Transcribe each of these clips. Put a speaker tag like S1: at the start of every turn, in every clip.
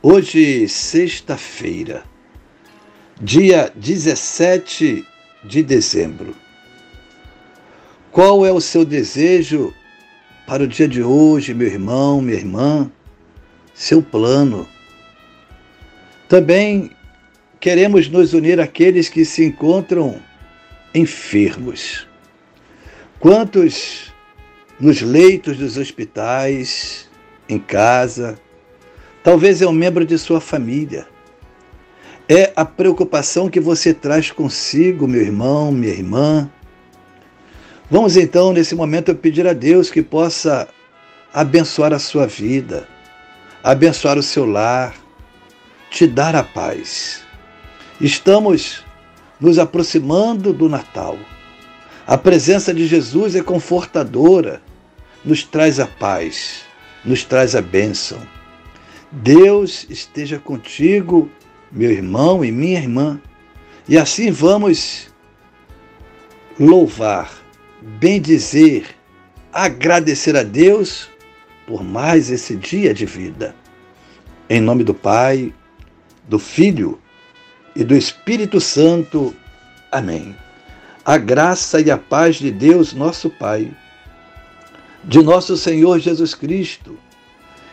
S1: Hoje, sexta-feira, dia 17 de dezembro. Qual é o seu desejo para o dia de hoje, meu irmão, minha irmã? Seu plano. Também queremos nos unir àqueles que se encontram enfermos. Quantos nos leitos dos hospitais, em casa, Talvez é um membro de sua família. É a preocupação que você traz consigo, meu irmão, minha irmã. Vamos então, nesse momento, pedir a Deus que possa abençoar a sua vida, abençoar o seu lar, te dar a paz. Estamos nos aproximando do Natal. A presença de Jesus é confortadora, nos traz a paz, nos traz a bênção. Deus esteja contigo, meu irmão e minha irmã. E assim vamos louvar, bendizer, agradecer a Deus por mais esse dia de vida. Em nome do Pai, do Filho e do Espírito Santo. Amém. A graça e a paz de Deus, nosso Pai, de nosso Senhor Jesus Cristo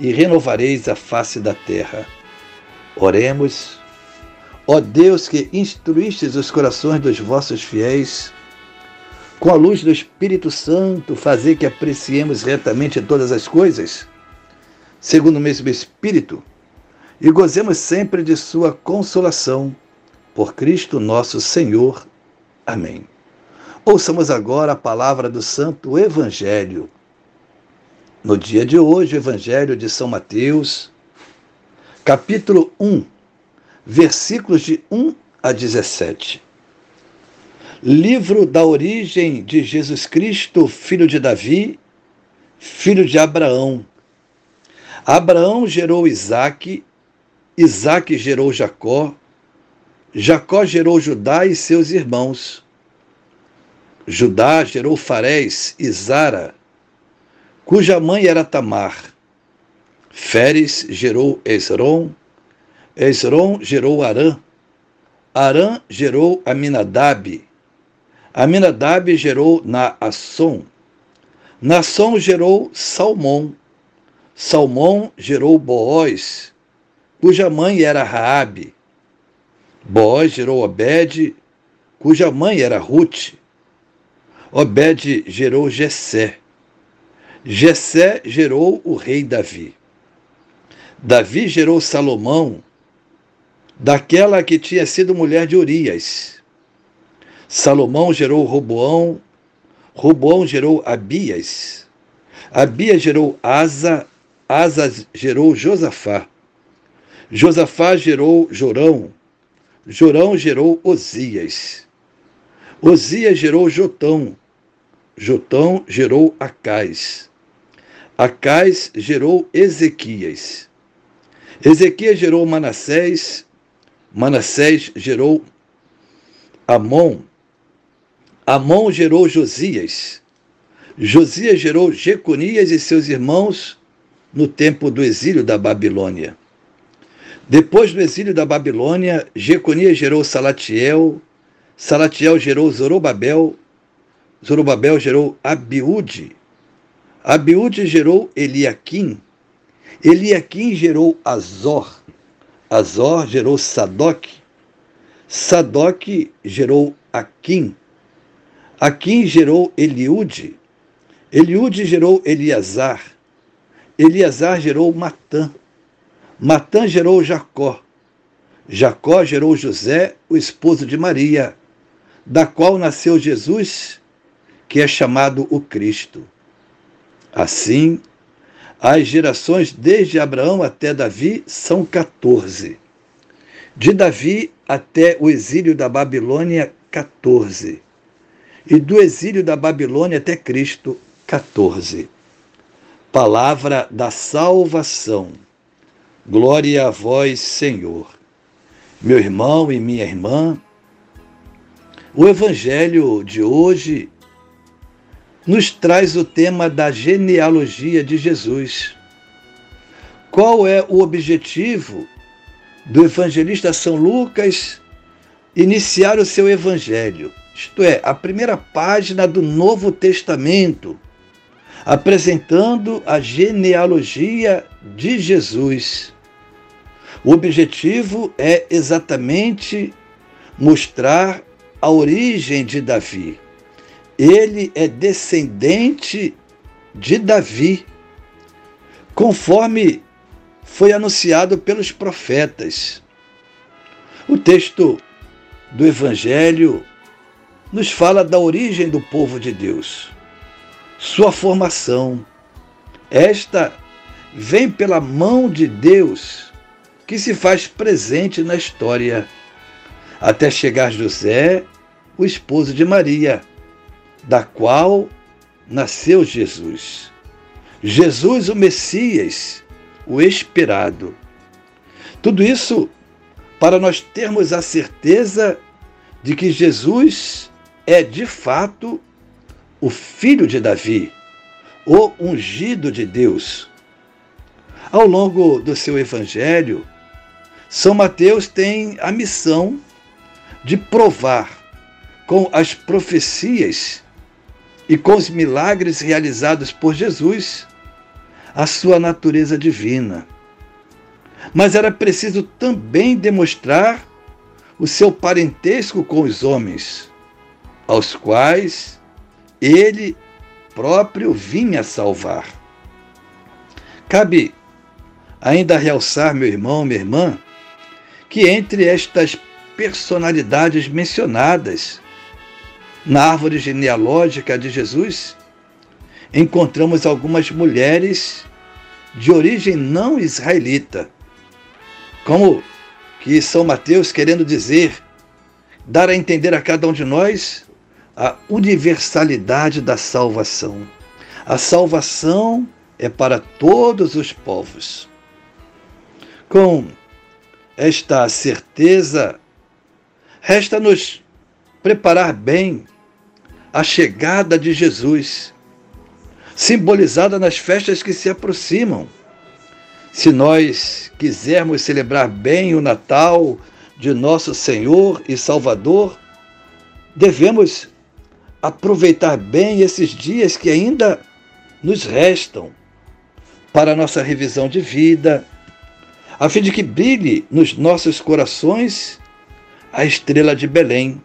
S1: e renovareis a face da terra. Oremos. Ó Deus que instruístes os corações dos vossos fiéis, com a luz do Espírito Santo, fazer que apreciemos retamente todas as coisas, segundo o mesmo Espírito, e gozemos sempre de Sua consolação. Por Cristo nosso Senhor. Amém. Ouçamos agora a palavra do Santo Evangelho no dia de hoje, o Evangelho de São Mateus, capítulo 1, versículos de 1 a 17. Livro da origem de Jesus Cristo, filho de Davi, filho de Abraão. Abraão gerou Isaque, Isaque gerou Jacó, Jacó gerou Judá e seus irmãos. Judá gerou Farés e Zara, cuja mãe era Tamar. Feres gerou Esron, Esron gerou Arã, Arã gerou Aminadab, Aminadab gerou Naasson, Naasson gerou Salmão, Salmão gerou Boaz, cuja mãe era Raabe. Boaz gerou Obed, cuja mãe era Ruth. Obed gerou Jessé. Jessé gerou o rei Davi. Davi gerou Salomão, daquela que tinha sido mulher de Urias. Salomão gerou Roboão, Roboão gerou Abias. Abias gerou Asa, Asa gerou Josafá. Josafá gerou Jorão, Jorão gerou Osias. Osias gerou Jotão, Jotão gerou Acais. Acais gerou Ezequias. Ezequias gerou Manassés. Manassés gerou Amon. Amon gerou Josias. Josias gerou Jeconias e seus irmãos no tempo do exílio da Babilônia. Depois do exílio da Babilônia, Jeconias gerou Salatiel, Salatiel gerou Zorobabel, Zorobabel gerou Abiúde, Abiúde gerou Eliaquim, Eliaquim gerou Azor, Azor gerou Sadoc, Sadoc gerou Aquim, Aquim gerou Eliude, Eliude gerou Eliasar, Eliasar gerou Matã, Matã gerou Jacó, Jacó gerou José, o esposo de Maria, da qual nasceu Jesus, que é chamado o Cristo. Assim, as gerações desde Abraão até Davi são 14. De Davi até o exílio da Babilônia, 14. E do exílio da Babilônia até Cristo, 14. Palavra da salvação. Glória a vós, Senhor. Meu irmão e minha irmã, o Evangelho de hoje nos traz o tema da genealogia de Jesus. Qual é o objetivo do evangelista São Lucas iniciar o seu evangelho? Isto é, a primeira página do Novo Testamento, apresentando a genealogia de Jesus. O objetivo é exatamente mostrar a origem de Davi ele é descendente de Davi, conforme foi anunciado pelos profetas. O texto do Evangelho nos fala da origem do povo de Deus, sua formação. Esta vem pela mão de Deus que se faz presente na história, até chegar José, o esposo de Maria da qual nasceu Jesus. Jesus, o Messias, o esperado. Tudo isso para nós termos a certeza de que Jesus é de fato o filho de Davi, o ungido de Deus. Ao longo do seu evangelho, São Mateus tem a missão de provar com as profecias e com os milagres realizados por Jesus, a sua natureza divina. Mas era preciso também demonstrar o seu parentesco com os homens, aos quais ele próprio vinha salvar. Cabe ainda realçar, meu irmão, minha irmã, que entre estas personalidades mencionadas na árvore genealógica de Jesus, encontramos algumas mulheres de origem não israelita, como que São Mateus querendo dizer, dar a entender a cada um de nós a universalidade da salvação. A salvação é para todos os povos. Com esta certeza, resta-nos preparar bem a chegada de Jesus, simbolizada nas festas que se aproximam. Se nós quisermos celebrar bem o Natal de nosso Senhor e Salvador, devemos aproveitar bem esses dias que ainda nos restam para nossa revisão de vida, a fim de que brilhe nos nossos corações a estrela de Belém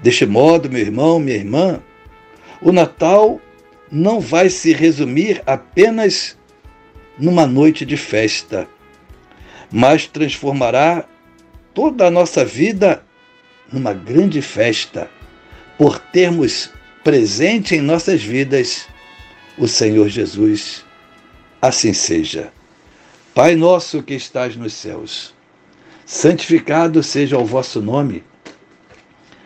S1: Deste modo, meu irmão, minha irmã, o Natal não vai se resumir apenas numa noite de festa, mas transformará toda a nossa vida numa grande festa, por termos presente em nossas vidas o Senhor Jesus. Assim seja. Pai nosso que estás nos céus, santificado seja o vosso nome.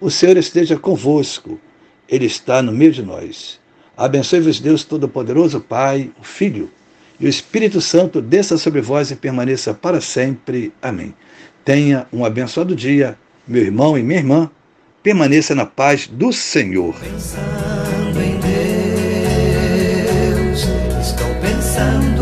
S1: O Senhor esteja convosco, Ele está no meio de nós. Abençoe-vos, Deus Todo-Poderoso, Pai, o Filho e o Espírito Santo, desça sobre vós e permaneça para sempre. Amém. Tenha um abençoado dia, meu irmão e minha irmã. Permaneça na paz do Senhor.
S2: Pensando em Deus, estou pensando